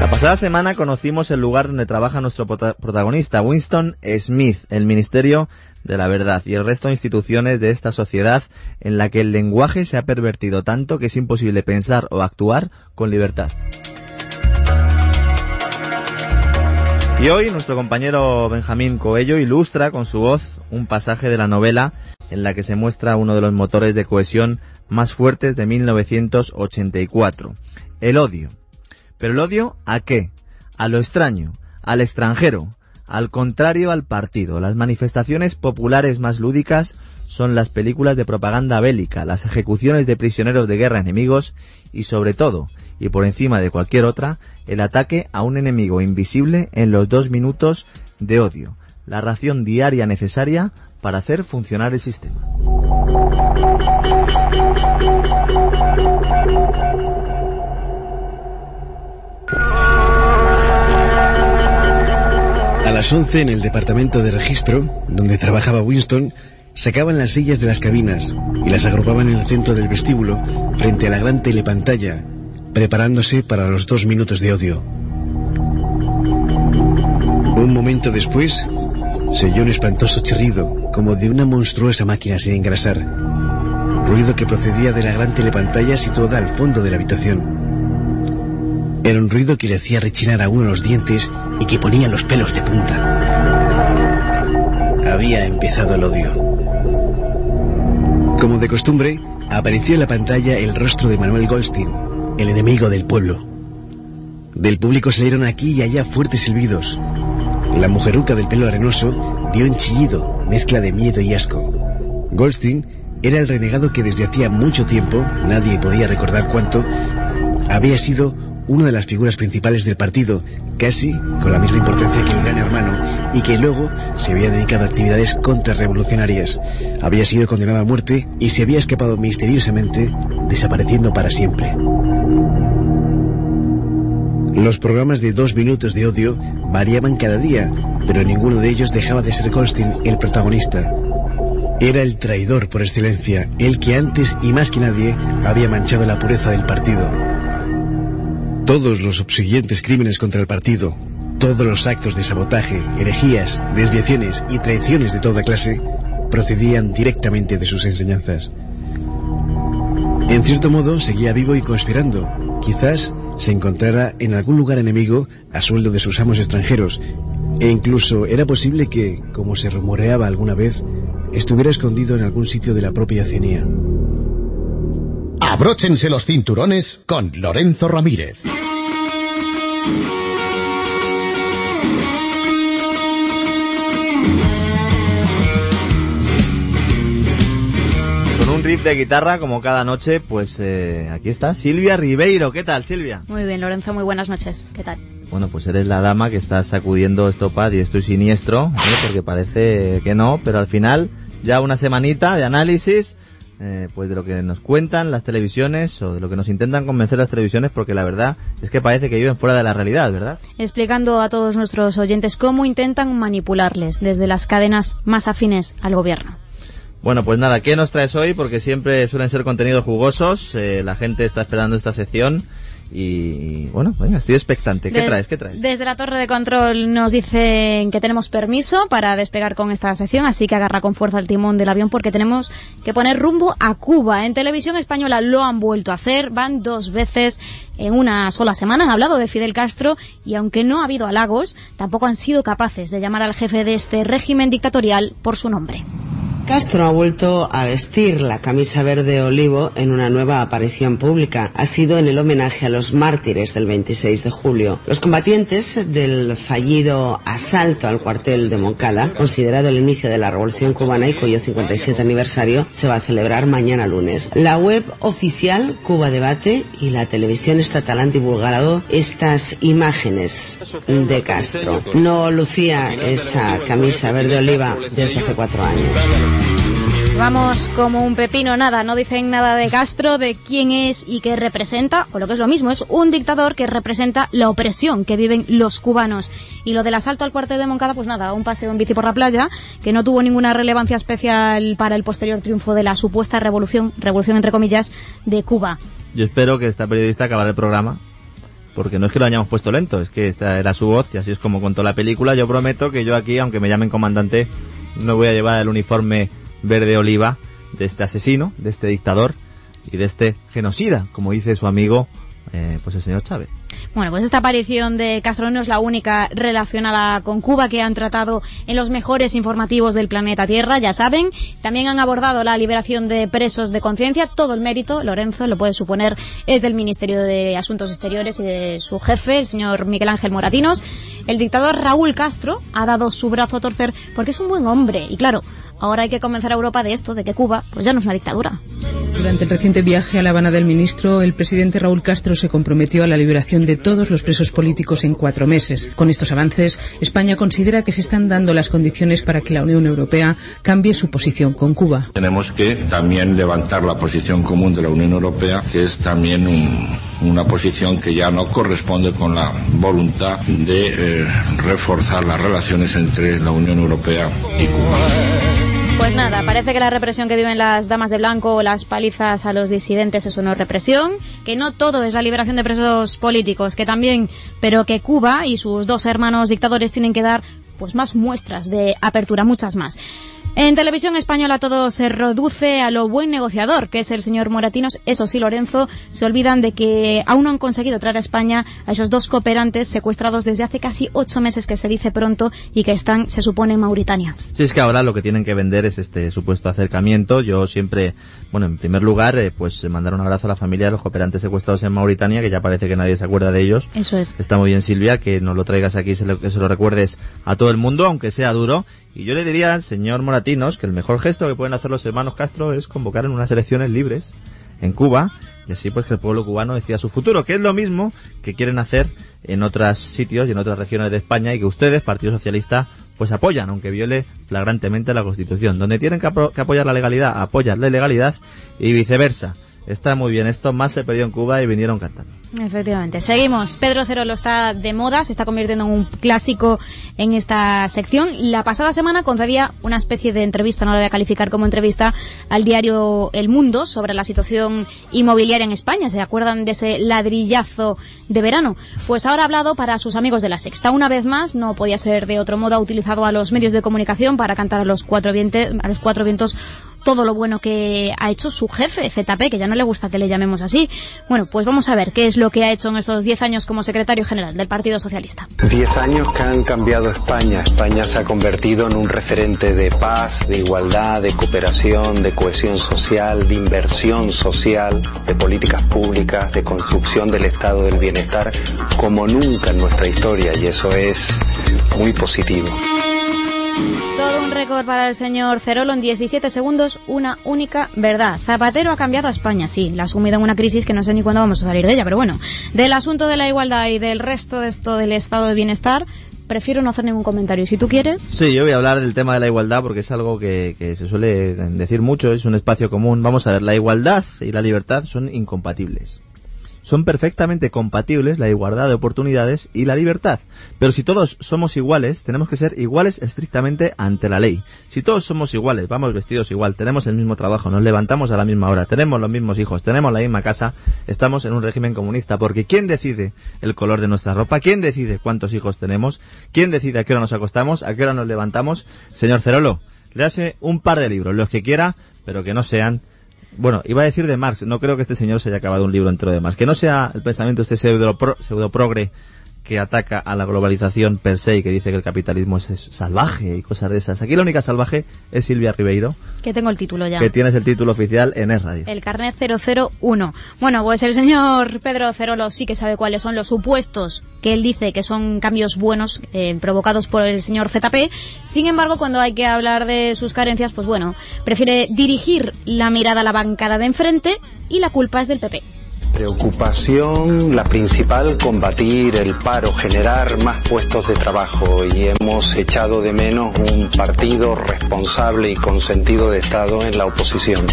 La pasada semana conocimos el lugar donde trabaja nuestro protagonista, Winston Smith, el Ministerio de la Verdad y el resto de instituciones de esta sociedad en la que el lenguaje se ha pervertido tanto que es imposible pensar o actuar con libertad. Y hoy nuestro compañero Benjamín Coello ilustra con su voz un pasaje de la novela en la que se muestra uno de los motores de cohesión más fuertes de 1984, el odio. ¿Pero el odio a qué? A lo extraño, al extranjero, al contrario al partido. Las manifestaciones populares más lúdicas son las películas de propaganda bélica, las ejecuciones de prisioneros de guerra enemigos y sobre todo, y por encima de cualquier otra, el ataque a un enemigo invisible en los dos minutos de odio, la ración diaria necesaria para hacer funcionar el sistema. A las 11 en el departamento de registro, donde trabajaba Winston, sacaban las sillas de las cabinas y las agrupaban en el centro del vestíbulo frente a la gran telepantalla preparándose para los dos minutos de odio. Un momento después, se oyó un espantoso chirrido, como de una monstruosa máquina sin engrasar. Ruido que procedía de la gran telepantalla situada al fondo de la habitación. Era un ruido que le hacía rechinar a uno los dientes y que ponía los pelos de punta. Había empezado el odio. Como de costumbre, apareció en la pantalla el rostro de Manuel Goldstein, el enemigo del pueblo. Del público salieron aquí y allá fuertes silbidos. La mujeruca del pelo arenoso dio un chillido, mezcla de miedo y asco. Goldstein era el renegado que desde hacía mucho tiempo, nadie podía recordar cuánto, había sido una de las figuras principales del partido, casi con la misma importancia que el gran hermano, y que luego se había dedicado a actividades contrarrevolucionarias. Había sido condenado a muerte y se había escapado misteriosamente, desapareciendo para siempre. Los programas de dos minutos de odio variaban cada día, pero ninguno de ellos dejaba de ser Goldstein el protagonista. Era el traidor por excelencia, el que antes y más que nadie había manchado la pureza del partido. Todos los subsiguientes crímenes contra el partido, todos los actos de sabotaje, herejías, desviaciones y traiciones de toda clase procedían directamente de sus enseñanzas. En cierto modo seguía vivo y conspirando. Quizás se encontrara en algún lugar enemigo a sueldo de sus amos extranjeros, e incluso era posible que, como se rumoreaba alguna vez, estuviera escondido en algún sitio de la propia Oceanía. Abróchense los cinturones con Lorenzo Ramírez. Un riff de guitarra como cada noche, pues eh, aquí está Silvia Ribeiro. ¿Qué tal, Silvia? Muy bien, Lorenzo, muy buenas noches. ¿Qué tal? Bueno, pues eres la dama que está sacudiendo estopad y esto y siniestro, ¿eh? porque parece que no, pero al final ya una semanita de análisis eh, pues de lo que nos cuentan las televisiones o de lo que nos intentan convencer las televisiones porque la verdad es que parece que viven fuera de la realidad, ¿verdad? Explicando a todos nuestros oyentes cómo intentan manipularles desde las cadenas más afines al gobierno. Bueno, pues nada, ¿qué nos traes hoy? Porque siempre suelen ser contenidos jugosos, eh, la gente está esperando esta sección y bueno, venga, estoy expectante. ¿Qué traes? ¿Qué traes? Desde la torre de control nos dicen que tenemos permiso para despegar con esta sección, así que agarra con fuerza el timón del avión porque tenemos que poner rumbo a Cuba. En televisión española lo han vuelto a hacer, van dos veces en una sola semana, han hablado de Fidel Castro y aunque no ha habido halagos, tampoco han sido capaces de llamar al jefe de este régimen dictatorial por su nombre. Castro ha vuelto a vestir la camisa verde olivo en una nueva aparición pública. Ha sido en el homenaje a los mártires del 26 de julio. Los combatientes del fallido asalto al cuartel de Moncada, considerado el inicio de la Revolución Cubana y cuyo 57 aniversario se va a celebrar mañana lunes. La web oficial Cuba Debate y la televisión estatal han divulgado estas imágenes de Castro. No lucía esa camisa verde oliva desde hace cuatro años. Vamos como un pepino, nada, no dicen nada de Castro, de quién es y qué representa, o lo que es lo mismo, es un dictador que representa la opresión que viven los cubanos. Y lo del asalto al cuartel de Moncada, pues nada, un paseo en bici por la playa, que no tuvo ninguna relevancia especial para el posterior triunfo de la supuesta revolución, revolución entre comillas, de Cuba. Yo espero que esta periodista acabe el programa. Porque no es que lo hayamos puesto lento, es que esta era su voz y así es como contó la película. Yo prometo que yo aquí, aunque me llamen comandante, no voy a llevar el uniforme verde oliva de este asesino, de este dictador y de este genocida, como dice su amigo, eh, pues el señor Chávez. Bueno, pues esta aparición de Castro no es la única relacionada con Cuba que han tratado en los mejores informativos del planeta Tierra, ya saben. También han abordado la liberación de presos de conciencia. Todo el mérito, Lorenzo, lo puede suponer, es del Ministerio de Asuntos Exteriores y de su jefe, el señor Miguel Ángel Moratinos. El dictador Raúl Castro ha dado su brazo a torcer porque es un buen hombre. Y claro, ahora hay que convencer a Europa de esto, de que Cuba pues ya no es una dictadura. Durante el reciente viaje a La Habana del ministro, el presidente Raúl Castro se comprometió a la liberación de todos los presos políticos en cuatro meses. Con estos avances, España considera que se están dando las condiciones para que la Unión Europea cambie su posición con Cuba. Tenemos que también levantar la posición común de la Unión Europea, que es también un- una posición que ya no corresponde con la voluntad de eh, reforzar las relaciones entre la Unión Europea y Cuba. Pues nada, parece que la represión que viven las damas de blanco o las palizas a los disidentes es una represión, que no todo es la liberación de presos políticos, que también, pero que Cuba y sus dos hermanos dictadores tienen que dar pues más muestras de apertura, muchas más. En televisión española todo se reduce a lo buen negociador, que es el señor Moratinos. Eso sí, Lorenzo, se olvidan de que aún no han conseguido traer a España a esos dos cooperantes secuestrados desde hace casi ocho meses, que se dice pronto, y que están, se supone, en Mauritania. Si es que ahora lo que tienen que vender es este supuesto acercamiento. Yo siempre, bueno, en primer lugar, eh, pues mandar un abrazo a la familia de los cooperantes secuestrados en Mauritania, que ya parece que nadie se acuerda de ellos. Eso es. Está muy bien, Silvia, que nos lo traigas aquí, se lo- que se lo recuerdes a todo el mundo, aunque sea duro. Y yo le diría al señor Moratinos que el mejor gesto que pueden hacer los hermanos Castro es convocar en unas elecciones libres en Cuba y así pues que el pueblo cubano decida su futuro, que es lo mismo que quieren hacer en otros sitios y en otras regiones de España y que ustedes, Partido Socialista, pues apoyan, aunque viole flagrantemente la Constitución. Donde tienen que, apoyar la legalidad, apoyan la ilegalidad y viceversa. Está muy bien esto, más se perdió en Cuba y vinieron cantando. Efectivamente. Seguimos. Pedro Cerolo está de moda, se está convirtiendo en un clásico en esta sección. La pasada semana concedía una especie de entrevista, no la voy a calificar como entrevista, al diario El Mundo sobre la situación inmobiliaria en España. ¿Se acuerdan de ese ladrillazo de verano? Pues ahora ha hablado para sus amigos de la Sexta. Una vez más, no podía ser de otro modo, ha utilizado a los medios de comunicación para cantar los cuatro, viente- a los cuatro vientos todo lo bueno que ha hecho su jefe, ZP, que ya no le gusta que le llamemos así. Bueno, pues vamos a ver qué es lo que ha hecho en estos 10 años como secretario general del Partido Socialista. 10 años que han cambiado España. España se ha convertido en un referente de paz, de igualdad, de cooperación, de cohesión social, de inversión social, de políticas públicas, de construcción del estado del bienestar como nunca en nuestra historia y eso es muy positivo. Todo un récord para el señor Cerolo en 17 segundos, una única verdad. Zapatero ha cambiado a España, sí, la ha sumido en una crisis que no sé ni cuándo vamos a salir de ella, pero bueno, del asunto de la igualdad y del resto de esto del estado de bienestar, prefiero no hacer ningún comentario. Si tú quieres. Sí, yo voy a hablar del tema de la igualdad porque es algo que, que se suele decir mucho, es un espacio común. Vamos a ver, la igualdad y la libertad son incompatibles son perfectamente compatibles la igualdad de oportunidades y la libertad. Pero si todos somos iguales, tenemos que ser iguales estrictamente ante la ley. Si todos somos iguales, vamos vestidos igual, tenemos el mismo trabajo, nos levantamos a la misma hora, tenemos los mismos hijos, tenemos la misma casa, estamos en un régimen comunista. Porque ¿quién decide el color de nuestra ropa? ¿Quién decide cuántos hijos tenemos? ¿Quién decide a qué hora nos acostamos? ¿A qué hora nos levantamos? Señor Cerolo, le hace un par de libros, los que quiera, pero que no sean bueno, iba a decir de Marx, no creo que este señor se haya acabado un libro entero de Marx. Que no sea el pensamiento este pseudo, pseudo progre que ataca a la globalización per se y que dice que el capitalismo es, salvaje y cosas de esas. Aquí la única salvaje es Silvia Ribeiro. Que tengo el título ya. Que tienes el título oficial en Es Radio. El carnet 001. Bueno, pues el señor Pedro Cerolo sí que sabe cuáles son los supuestos que él dice que son cambios buenos eh, provocados por el señor ZP. Sin embargo, cuando hay que hablar de sus carencias, pues bueno, prefiere dirigir la mirada a la bancada de enfrente y la culpa es del PP. Preocupación, la principal, combatir el paro, generar más puestos de trabajo y hemos echado de menos un partido responsable y con sentido de Estado en la oposición.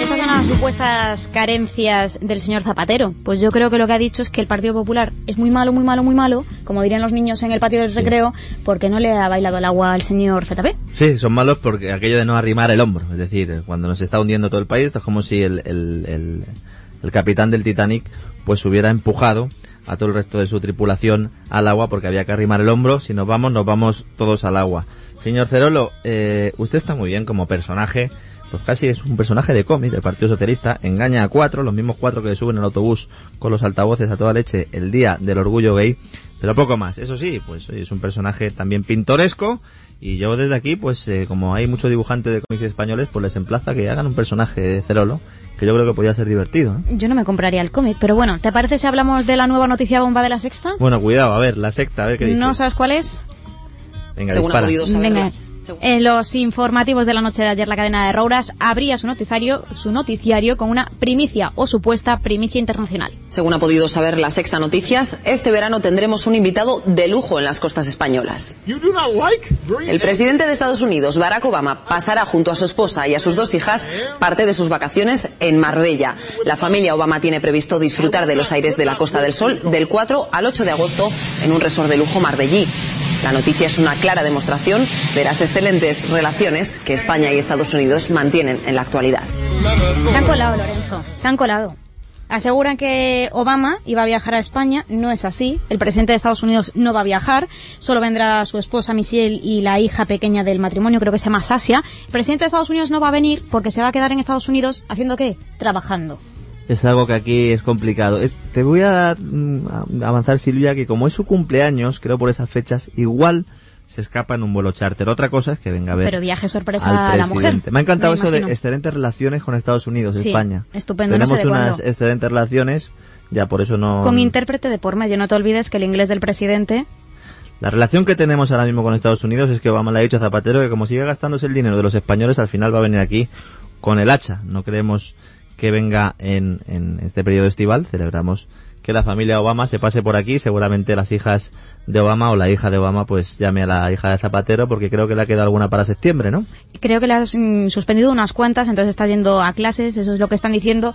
Estas son las supuestas carencias del señor Zapatero. Pues yo creo que lo que ha dicho es que el Partido Popular es muy malo, muy malo, muy malo, como dirían los niños en el patio del recreo, porque no le ha bailado el agua al señor ZP. Sí, son malos porque aquello de no arrimar el hombro. Es decir, cuando nos está hundiendo todo el país, esto es como si el, el, el capitán del Titanic pues hubiera empujado a todo el resto de su tripulación al agua porque había que arrimar el hombro. Si nos vamos, nos vamos todos al agua. Señor Cerolo, eh, usted está muy bien como personaje pues casi es un personaje de cómic del Partido Socialista, engaña a cuatro, los mismos cuatro que suben al autobús con los altavoces a toda leche el día del orgullo gay, pero poco más. Eso sí, pues es un personaje también pintoresco y yo desde aquí, pues eh, como hay muchos dibujantes de cómics españoles, pues les emplaza que hagan un personaje de Cerolo que yo creo que podría ser divertido. Yo no me compraría el cómic, pero bueno, ¿te parece si hablamos de la nueva noticia bomba de la sexta? Bueno, cuidado, a ver, la sexta, a ver qué dice. ¿No sabes cuál es? Venga, Según dispara. Venga. En los informativos de la noche de ayer, la cadena de Rouras abría su noticiario, su noticiario con una primicia o supuesta primicia internacional. Según ha podido saber la Sexta Noticias, este verano tendremos un invitado de lujo en las costas españolas. El presidente de Estados Unidos, Barack Obama, pasará junto a su esposa y a sus dos hijas parte de sus vacaciones en Marbella. La familia Obama tiene previsto disfrutar de los aires de la Costa del Sol del 4 al 8 de agosto en un resort de lujo marbellí. La noticia es una clara demostración de las excelentes relaciones que España y Estados Unidos mantienen en la actualidad. Se han colado, Lorenzo. Se han colado. Aseguran que Obama iba a viajar a España, no es así. El presidente de Estados Unidos no va a viajar, solo vendrá su esposa Michelle y la hija pequeña del matrimonio, creo que se llama Sasia. El presidente de Estados Unidos no va a venir porque se va a quedar en Estados Unidos haciendo qué? Trabajando es algo que aquí es complicado. te voy a, mm, avanzar, Silvia, que como es su cumpleaños, creo por esas fechas, igual se escapa en un vuelo charter. Otra cosa es que venga a ver. Pero viaje sorpresa a la mujer. Me ha encantado eso de excelentes relaciones con Estados Unidos, España. Estupendo. Tenemos unas excelentes relaciones, ya por eso no. Con intérprete de por medio. No te olvides que el inglés del presidente. La relación que tenemos ahora mismo con Estados Unidos es que vamos le ha dicho a Zapatero que como sigue gastándose el dinero de los españoles, al final va a venir aquí con el hacha. No creemos que venga en, en este periodo estival. Celebramos que la familia Obama se pase por aquí. Seguramente las hijas de Obama o la hija de Obama pues llame a la hija de Zapatero porque creo que le ha quedado alguna para septiembre, ¿no? Creo que le ha mm, suspendido unas cuantas, entonces está yendo a clases, eso es lo que están diciendo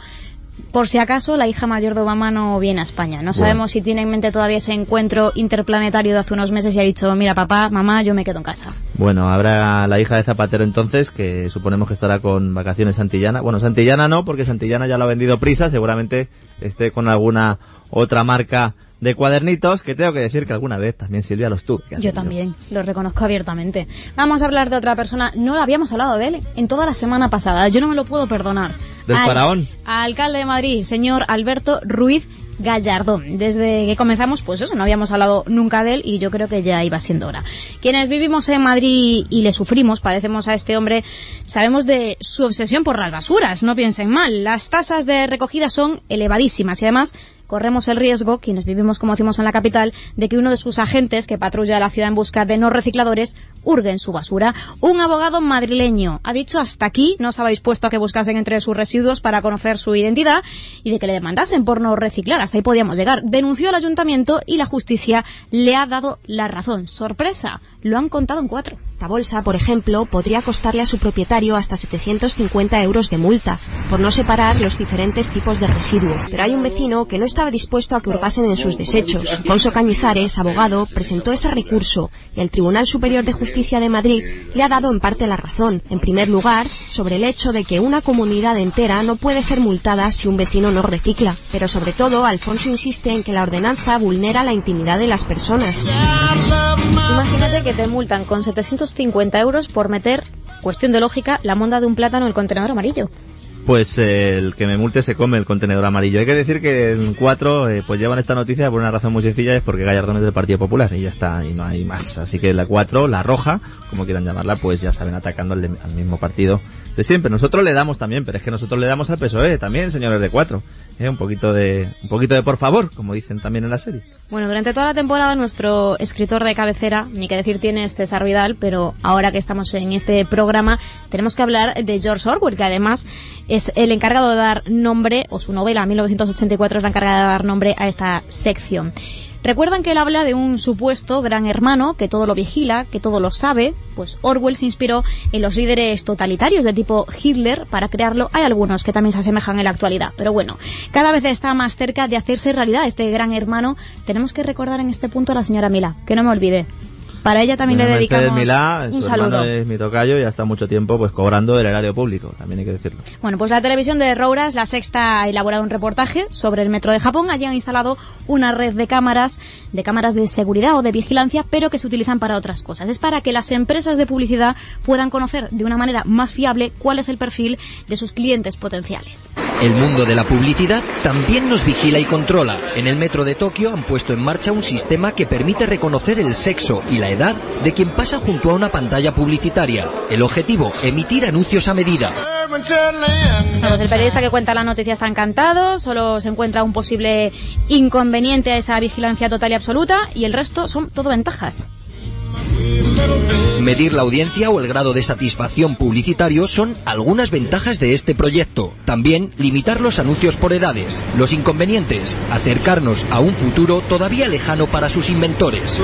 por si acaso la hija mayor de Obama no viene a España. No sabemos si tiene en mente todavía ese encuentro interplanetario de hace unos meses y ha dicho, mira papá, mamá, yo me quedo en casa. Bueno, habrá la hija de Zapatero entonces, que suponemos que estará con vacaciones Santillana. Bueno, Santillana no, porque Santillana ya lo ha vendido prisa, seguramente esté con alguna otra marca de cuadernitos que tengo que decir que alguna vez también Silvia los tuve. Yo también, lo reconozco abiertamente. Vamos a hablar de otra persona. No habíamos hablado de él en toda la semana pasada. Yo no me lo puedo perdonar. Del Al- faraón. Alcalde de Madrid, señor Alberto Ruiz Gallardón. Desde que comenzamos, pues eso, no habíamos hablado nunca de él y yo creo que ya iba siendo hora. Quienes vivimos en Madrid y le sufrimos, padecemos a este hombre, sabemos de su obsesión por las basuras, no piensen mal. Las tasas de recogida son elevadísimas y además corremos el riesgo, quienes vivimos como decimos en la capital, de que uno de sus agentes que patrulla la ciudad en busca de no recicladores hurgue en su basura. Un abogado madrileño ha dicho hasta aquí, no estaba dispuesto a que buscasen entre sus residuos para conocer su identidad y de que le demandasen por no reciclar. Hasta ahí podíamos llegar. Denunció al ayuntamiento y la justicia le ha dado la razón. Sorpresa, lo han contado en cuatro. Esta bolsa, por ejemplo, podría costarle a su propietario hasta 750 euros de multa por no separar los diferentes tipos de residuo. Pero hay un vecino que no estaba dispuesto a que hurgasen en sus desechos. Alfonso Cañizares, abogado, presentó ese recurso y el Tribunal Superior de Justicia de Madrid le ha dado en parte la razón. En primer lugar, sobre el hecho de que una comunidad entera no puede ser multada si un vecino no recicla. Pero sobre todo, Alfonso insiste en que la ordenanza vulnera la intimidad de las personas. Imagínate que te multan con 750 euros por meter, cuestión de lógica, la monda de un plátano en el contenedor amarillo. Pues eh, el que me multe se come el contenedor amarillo. Hay que decir que en cuatro eh, pues llevan esta noticia por una razón muy sencilla, es porque Gallardón es del Partido Popular y ya está, y no hay más. Así que la cuatro, la roja, como quieran llamarla, pues ya saben atacando al, de- al mismo partido de siempre. Nosotros le damos también, pero es que nosotros le damos al PSOE también, señores de cuatro. Eh, un poquito de, un poquito de por favor, como dicen también en la serie. Bueno, durante toda la temporada nuestro escritor de cabecera, ni que decir tiene es César Vidal, pero ahora que estamos en este programa tenemos que hablar de George Orwell, que además es el encargado de dar nombre, o su novela 1984 es la encargada de dar nombre a esta sección. Recuerdan que él habla de un supuesto gran hermano que todo lo vigila, que todo lo sabe, pues Orwell se inspiró en los líderes totalitarios de tipo Hitler para crearlo. Hay algunos que también se asemejan en la actualidad, pero bueno, cada vez está más cerca de hacerse realidad este gran hermano. Tenemos que recordar en este punto a la señora Mila, que no me olvide. Para ella también Doña le Mercedes dedicamos Milá, un su saludo. es mi tocayo y ya está mucho tiempo pues cobrando del erario público, también hay que decirlo. Bueno, pues la televisión de Rouras, la sexta, ha elaborado un reportaje sobre el metro de Japón. Allí han instalado una red de cámaras, de cámaras de seguridad o de vigilancia, pero que se utilizan para otras cosas. Es para que las empresas de publicidad puedan conocer de una manera más fiable cuál es el perfil de sus clientes potenciales. El mundo de la publicidad también nos vigila y controla. En el metro de Tokio han puesto en marcha un sistema que permite reconocer el sexo y la edad de quien pasa junto a una pantalla publicitaria. El objetivo, emitir anuncios a medida. Pues el periodista que cuenta la noticia está encantado, solo se encuentra un posible inconveniente a esa vigilancia total y absoluta y el resto son todo ventajas. Medir la audiencia o el grado de satisfacción publicitario son algunas ventajas de este proyecto. También limitar los anuncios por edades. Los inconvenientes, acercarnos a un futuro todavía lejano para sus inventores.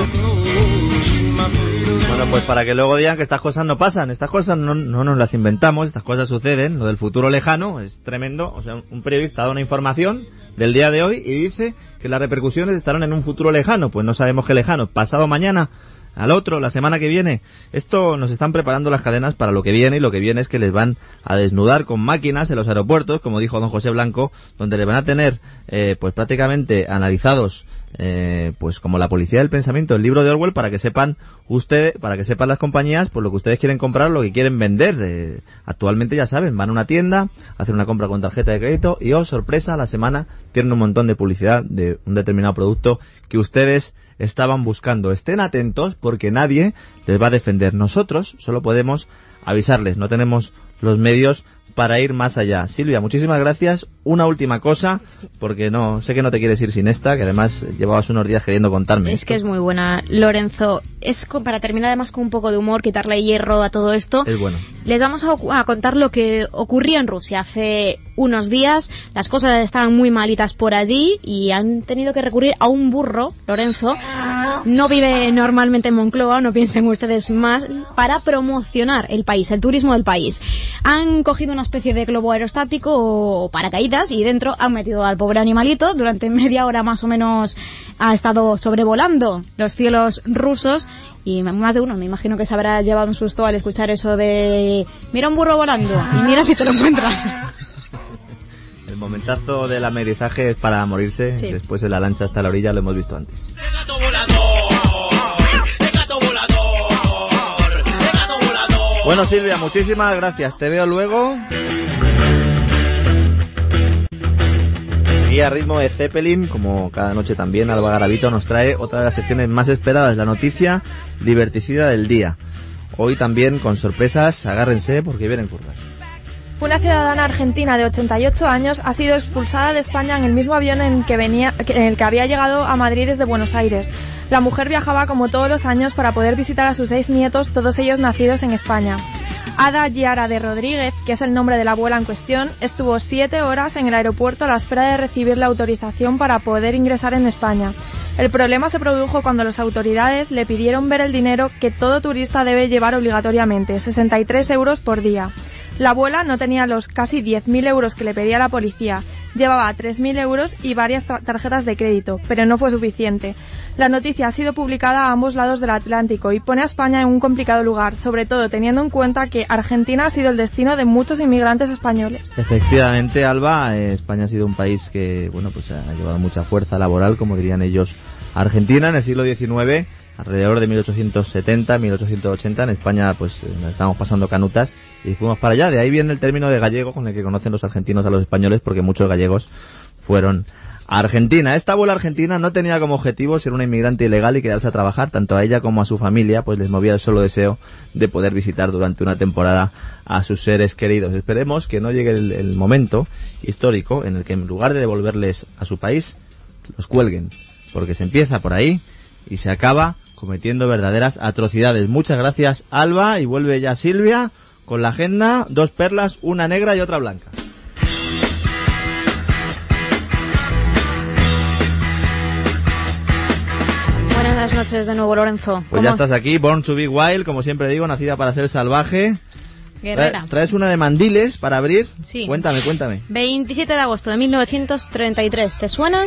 Bueno, pues para que luego digan que estas cosas no pasan, estas cosas no, no nos las inventamos, estas cosas suceden, lo del futuro lejano es tremendo, o sea, un periodista da una información del día de hoy y dice que las repercusiones estarán en un futuro lejano, pues no sabemos qué lejano, pasado mañana, al otro, la semana que viene. Esto nos están preparando las cadenas para lo que viene y lo que viene es que les van a desnudar con máquinas en los aeropuertos, como dijo don José Blanco, donde le van a tener eh, pues prácticamente analizados eh, pues como la policía del pensamiento, el libro de Orwell, para que sepan ustedes, para que sepan las compañías, pues lo que ustedes quieren comprar, lo que quieren vender. Eh, actualmente ya saben, van a una tienda, hacen una compra con tarjeta de crédito y oh sorpresa, a la semana tienen un montón de publicidad de un determinado producto que ustedes estaban buscando. Estén atentos porque nadie les va a defender. Nosotros solo podemos avisarles, no tenemos los medios para ir más allá. Silvia, muchísimas gracias. Una última cosa, porque no sé que no te quieres ir sin esta, que además llevabas unos días queriendo contarme. Es que es muy buena, Lorenzo. Es co- para terminar además con un poco de humor, quitarle hierro a todo esto. Es bueno. Les vamos a, contar lo que ocurría en Rusia hace unos días. Las cosas estaban muy malitas por allí y han tenido que recurrir a un burro, Lorenzo. No vive normalmente en Moncloa, no piensen ustedes más, para promocionar el país, el turismo del país. Han cogido una especie de globo aerostático o paracaídas y dentro han metido al pobre animalito. Durante media hora más o menos ha estado sobrevolando los cielos rusos y más de uno me imagino que se habrá llevado un susto al escuchar eso de mira un burro volando y mira si te lo encuentras. (laughs) El momentazo del amerizaje es para morirse. Sí. Después en la lancha hasta la orilla lo hemos visto antes. Bueno Silvia, muchísimas gracias. Te veo luego. Y a ritmo de Zeppelin, como cada noche también, Alba Garavito nos trae otra de las secciones más esperadas, la noticia diverticida del día. Hoy también con sorpresas, agárrense porque vienen curvas. Una ciudadana argentina de 88 años ha sido expulsada de España en el mismo avión en, que venía, en el que había llegado a Madrid desde Buenos Aires. La mujer viajaba como todos los años para poder visitar a sus seis nietos, todos ellos nacidos en España. Ada Giara de Rodríguez, que es el nombre de la abuela en cuestión, estuvo siete horas en el aeropuerto a la espera de recibir la autorización para poder ingresar en España. El problema se produjo cuando las autoridades le pidieron ver el dinero que todo turista debe llevar obligatoriamente, 63 euros por día. La abuela no tenía los casi 10.000 euros que le pedía la policía, llevaba 3.000 euros y varias tar- tarjetas de crédito, pero no fue suficiente. La noticia ha sido publicada a ambos lados del Atlántico y pone a España en un complicado lugar, sobre todo teniendo en cuenta que Argentina ha sido el destino de muchos inmigrantes españoles. Efectivamente, Alba, eh, España ha sido un país que, bueno, pues ha llevado mucha fuerza laboral, como dirían ellos, Argentina en el siglo XIX, alrededor de 1870, 1880, en España, pues eh, nos estábamos pasando canutas y fuimos para allá. De ahí viene el término de gallego con el que conocen los argentinos a los españoles, porque muchos gallegos fueron a Argentina. Esta abuela argentina no tenía como objetivo ser una inmigrante ilegal y quedarse a trabajar. Tanto a ella como a su familia, pues les movía el solo deseo de poder visitar durante una temporada a sus seres queridos. Esperemos que no llegue el, el momento histórico en el que en lugar de devolverles a su país, los cuelguen. Porque se empieza por ahí y se acaba cometiendo verdaderas atrocidades. Muchas gracias, Alba, y vuelve ya Silvia con la agenda, dos perlas, una negra y otra blanca. Buenas noches de nuevo, Lorenzo. Pues ya ¿Cómo- estás aquí, Born to be Wild, como siempre digo, nacida para ser salvaje. Guerrera. Trae- Traes una de mandiles para abrir. Sí. Cuéntame, cuéntame. 27 de agosto de 1933. ¿Te suena?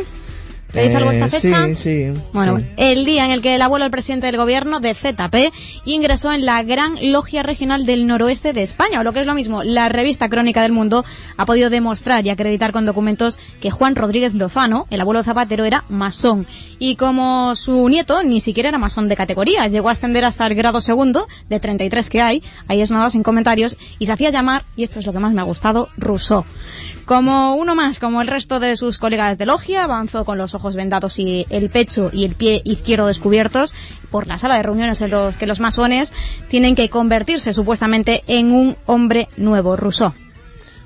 ¿Te dice Eh, algo esta fecha? Sí, sí. Bueno, sí. el día en el que el abuelo del presidente del gobierno de ZP ingresó en la Gran Logia Regional del Noroeste de España, o lo que es lo mismo, la revista Crónica del Mundo ha podido demostrar y acreditar con documentos que Juan Rodríguez Lozano, el abuelo Zapatero, era masón. Y como su nieto ni siquiera era masón de categoría, llegó a ascender hasta el grado segundo, de 33 que hay, ahí es nada sin comentarios, y se hacía llamar, y esto es lo que más me ha gustado, Rousseau. Como uno más, como el resto de sus colegas de logia, avanzó con los ojos vendados y el pecho y el pie izquierdo descubiertos por la sala de reuniones en los que los masones tienen que convertirse supuestamente en un hombre nuevo, Rousseau.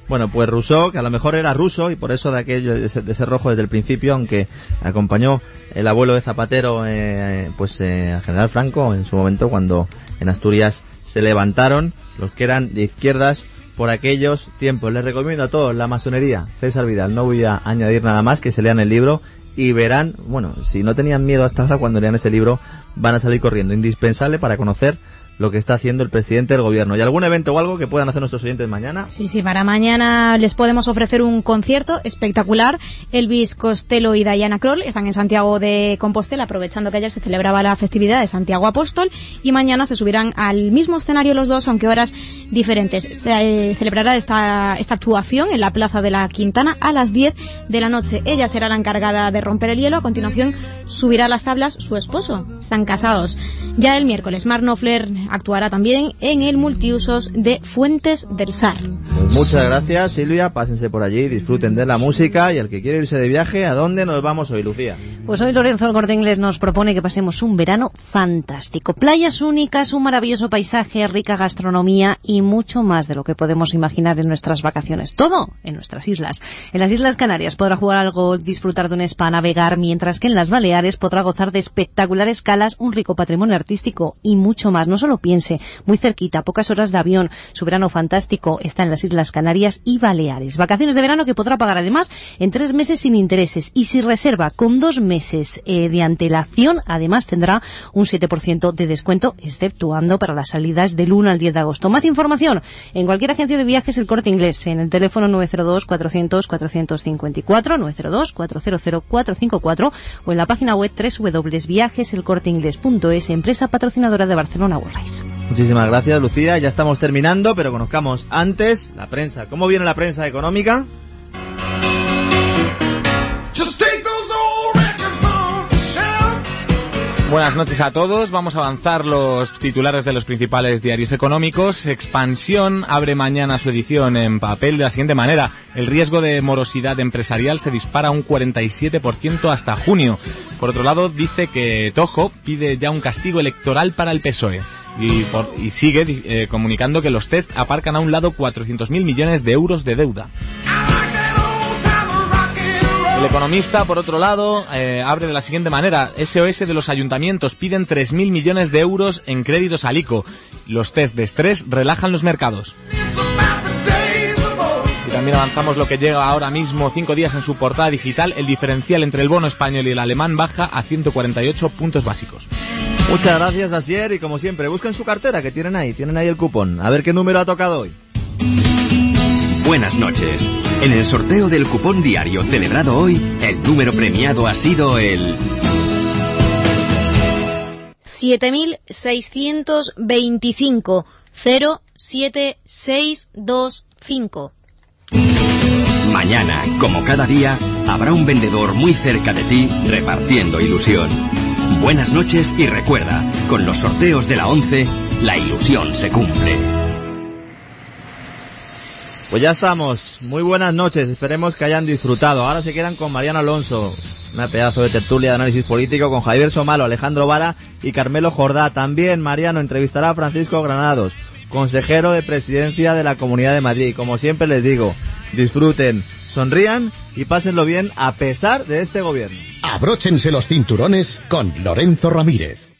Bueno, pues Rousseau, que a lo mejor era ruso y por eso de aquello, de ese, rojo desde el principio, aunque acompañó el abuelo de Zapatero, eh, pues eh, al general Franco en su momento cuando en Asturias se levantaron los que eran de izquierdas por aquellos tiempos. Les recomiendo a todos la masonería, César Vidal. No voy a añadir nada más, que se lean el libro y verán, bueno, si no tenían miedo hasta ahora, cuando lean ese libro van a salir corriendo. Indispensable para conocer lo que está haciendo el presidente del gobierno. ¿Y algún evento o algo que puedan hacer nuestros oyentes mañana? Sí, sí, para mañana les podemos ofrecer un concierto espectacular. Elvis Costello y Diana Kroll están en Santiago de Compostela, aprovechando que ayer se celebraba la festividad de Santiago Apóstol, y mañana se subirán al mismo escenario los dos, aunque horas diferentes. Se eh, celebrará esta, esta actuación en la Plaza de la Quintana a las 10 de la noche. Ella será la encargada de romper el hielo. A continuación subirá a las tablas su esposo. Están casados. Ya el miércoles, Mark Knopfler actuará también en el multiusos de Fuentes del Sar. Pues muchas gracias, Silvia. Pásense por allí, disfruten de la música. Y el que quiere irse de viaje, ¿a dónde nos vamos hoy, Lucía? Pues hoy Lorenzo el Corte Inglés nos propone que pasemos un verano fantástico. Playas únicas, un maravilloso paisaje, rica gastronomía y mucho más de lo que podemos imaginar en nuestras vacaciones. Todo en nuestras islas. En las Islas Canarias podrá jugar al golf, disfrutar de un spa, navegar, mientras que en las Baleares podrá gozar de espectaculares calas, un rico patrimonio artístico y mucho más. No solo piense, muy cerquita, pocas horas de avión, su verano fantástico está en las Islas Canarias y Baleares. Vacaciones de verano que podrá pagar además en tres meses sin intereses y si reserva con dos meses eh, de antelación, además tendrá un 7% de descuento, exceptuando para las salidas del 1 al 10 de agosto. Más información en cualquier agencia de viajes El Corte Inglés, en el teléfono 902-400-454, 902-400-454 o en la página web www.viajeselcorteingles.es, empresa patrocinadora de Barcelona World estáis. Muchísimas gracias, Lucía. Ya estamos terminando, pero conozcamos antes la prensa. ¿Cómo viene la prensa económica? Buenas noches a todos. Vamos a avanzar los titulares de los principales diarios económicos. Expansión abre mañana su edición en papel de la siguiente manera. El riesgo de morosidad empresarial se dispara un 47% hasta junio. Por otro lado, dice que Tojo pide ya un castigo electoral para el PSOE. Y, por- y sigue eh, comunicando que los test aparcan a un lado 400.000 millones de euros de deuda. El economista, por otro lado, eh, abre de la siguiente manera. SOS de los ayuntamientos piden 3.000 millones de euros en créditos al ICO. Los test de estrés relajan los mercados. También avanzamos lo que llega ahora mismo, cinco días en su portada digital. El diferencial entre el bono español y el alemán baja a 148 puntos básicos. Muchas gracias, Asier, y como siempre, busquen su cartera, que tienen ahí, tienen ahí el cupón. A ver qué número ha tocado hoy. Buenas noches. En el sorteo del cupón diario celebrado hoy, el número premiado ha sido el 7625 07625. Mañana, como cada día, habrá un vendedor muy cerca de ti repartiendo ilusión. Buenas noches y recuerda, con los sorteos de la 11, la ilusión se cumple. Pues ya estamos. Muy buenas noches. Esperemos que hayan disfrutado. Ahora se quedan con Mariano Alonso. Una pedazo de tertulia de análisis político con Javier Somalo, Alejandro Vara y Carmelo Jordá. También Mariano entrevistará a Francisco Granados, consejero de presidencia de la Comunidad de Madrid. Como siempre les digo, disfruten, sonrían y pásenlo bien a pesar de este gobierno. Abróchense los cinturones con Lorenzo Ramírez.